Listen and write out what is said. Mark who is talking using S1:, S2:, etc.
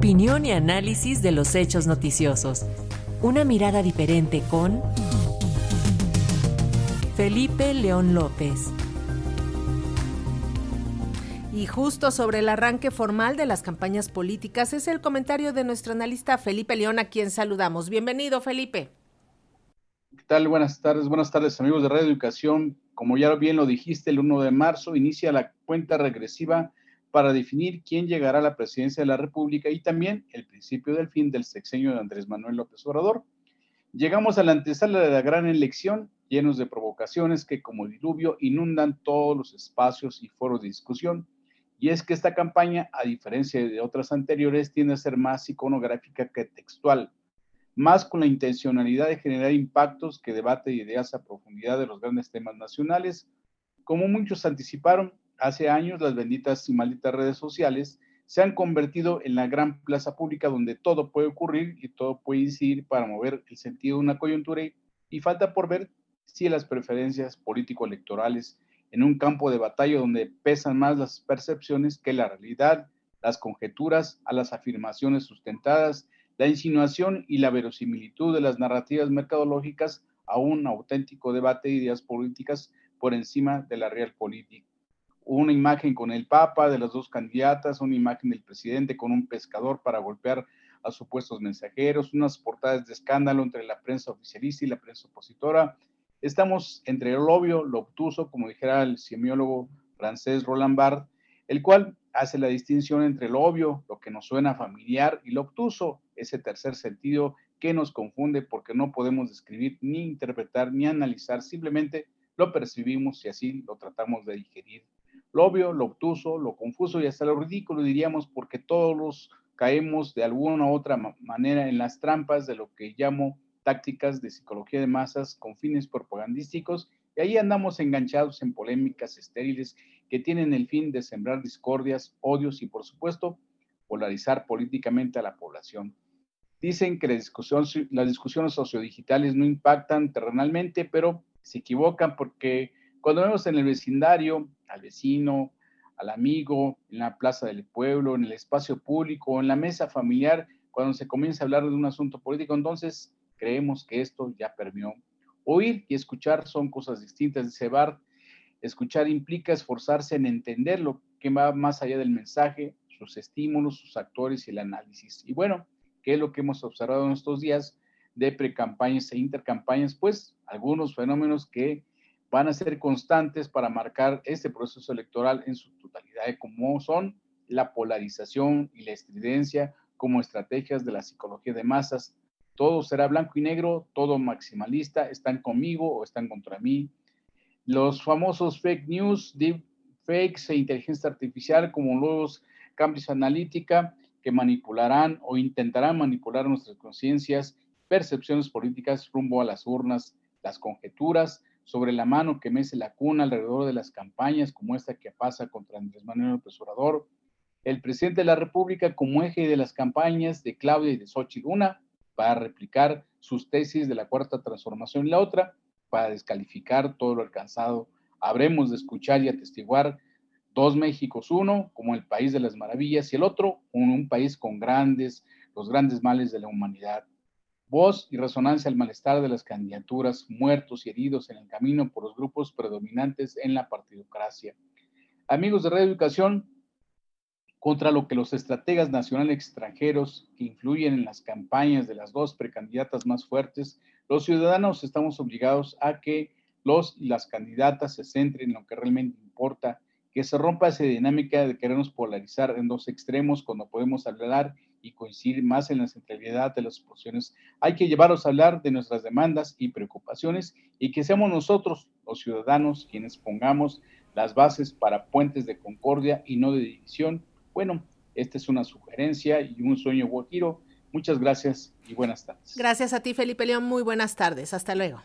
S1: Opinión y análisis de los hechos noticiosos. Una mirada diferente con Felipe León López.
S2: Y justo sobre el arranque formal de las campañas políticas es el comentario de nuestro analista Felipe León, a quien saludamos. Bienvenido, Felipe.
S3: ¿Qué tal? Buenas tardes, buenas tardes amigos de Radio Educación. Como ya bien lo dijiste, el 1 de marzo inicia la cuenta regresiva para definir quién llegará a la presidencia de la República y también el principio del fin del sexenio de Andrés Manuel López Obrador. Llegamos a la antesala de la gran elección, llenos de provocaciones que como diluvio inundan todos los espacios y foros de discusión y es que esta campaña, a diferencia de otras anteriores, tiende a ser más iconográfica que textual, más con la intencionalidad de generar impactos que debate ideas a profundidad de los grandes temas nacionales. Como muchos anticiparon, hace años las benditas y malditas redes sociales se han convertido en la gran plaza pública donde todo puede ocurrir y todo puede incidir para mover el sentido de una coyuntura y, falta por ver si las preferencias político-electorales en un campo de batalla donde pesan más las percepciones que la realidad, las conjeturas a las afirmaciones sustentadas, la insinuación y la verosimilitud de las narrativas mercadológicas a un auténtico debate de ideas políticas por encima de la real política. Una imagen con el Papa de las dos candidatas, una imagen del presidente con un pescador para golpear a supuestos mensajeros, unas portadas de escándalo entre la prensa oficialista y la prensa opositora, Estamos entre el obvio, lo obtuso, como dijera el semiólogo francés Roland Barthes, el cual hace la distinción entre lo obvio, lo que nos suena familiar, y lo obtuso, ese tercer sentido que nos confunde porque no podemos describir, ni interpretar, ni analizar, simplemente lo percibimos y así lo tratamos de digerir. Lo obvio, lo obtuso, lo confuso y hasta lo ridículo diríamos porque todos caemos de alguna u otra manera en las trampas de lo que llamo tácticas de psicología de masas con fines propagandísticos y ahí andamos enganchados en polémicas estériles que tienen el fin de sembrar discordias, odios y por supuesto polarizar políticamente a la población. Dicen que las discusiones sociodigitales no impactan terrenalmente, pero se equivocan porque cuando vemos en el vecindario al vecino, al amigo, en la plaza del pueblo, en el espacio público, en la mesa familiar, cuando se comienza a hablar de un asunto político, entonces Creemos que esto ya permeó. Oír y escuchar son cosas distintas, dice Bart. Escuchar implica esforzarse en entender lo que va más allá del mensaje, sus estímulos, sus actores y el análisis. Y bueno, ¿qué es lo que hemos observado en estos días de precampañas e intercampañas? Pues algunos fenómenos que van a ser constantes para marcar este proceso electoral en su totalidad, como son la polarización y la estridencia como estrategias de la psicología de masas, todo será blanco y negro, todo maximalista, están conmigo o están contra mí. Los famosos fake news, deep fakes e inteligencia artificial como los cambios Analytica que manipularán o intentarán manipular nuestras conciencias, percepciones políticas rumbo a las urnas, las conjeturas sobre la mano que mece la cuna alrededor de las campañas como esta que pasa contra Andrés Manuel López Obrador, el presidente de la República como eje de las campañas de Claudia y de Xochitl, una para replicar sus tesis de la cuarta transformación y la otra para descalificar todo lo alcanzado. Habremos de escuchar y atestiguar dos Méxicos, uno como el país de las maravillas y el otro un, un país con grandes, los grandes males de la humanidad. Voz y resonancia al malestar de las candidaturas, muertos y heridos en el camino por los grupos predominantes en la partidocracia. Amigos de Radio Educación, contra lo que los estrategas nacionales extranjeros que influyen en las campañas de las dos precandidatas más fuertes, los ciudadanos estamos obligados a que los y las candidatas se centren en lo que realmente importa, que se rompa esa dinámica de querernos polarizar en dos extremos cuando podemos hablar y coincidir más en la centralidad de las posiciones. Hay que llevarlos a hablar de nuestras demandas y preocupaciones y que seamos nosotros, los ciudadanos, quienes pongamos las bases para puentes de concordia y no de división bueno, esta es una sugerencia y un sueño guajiro. Muchas gracias y buenas tardes.
S2: Gracias a ti, Felipe León. Muy buenas tardes. Hasta luego.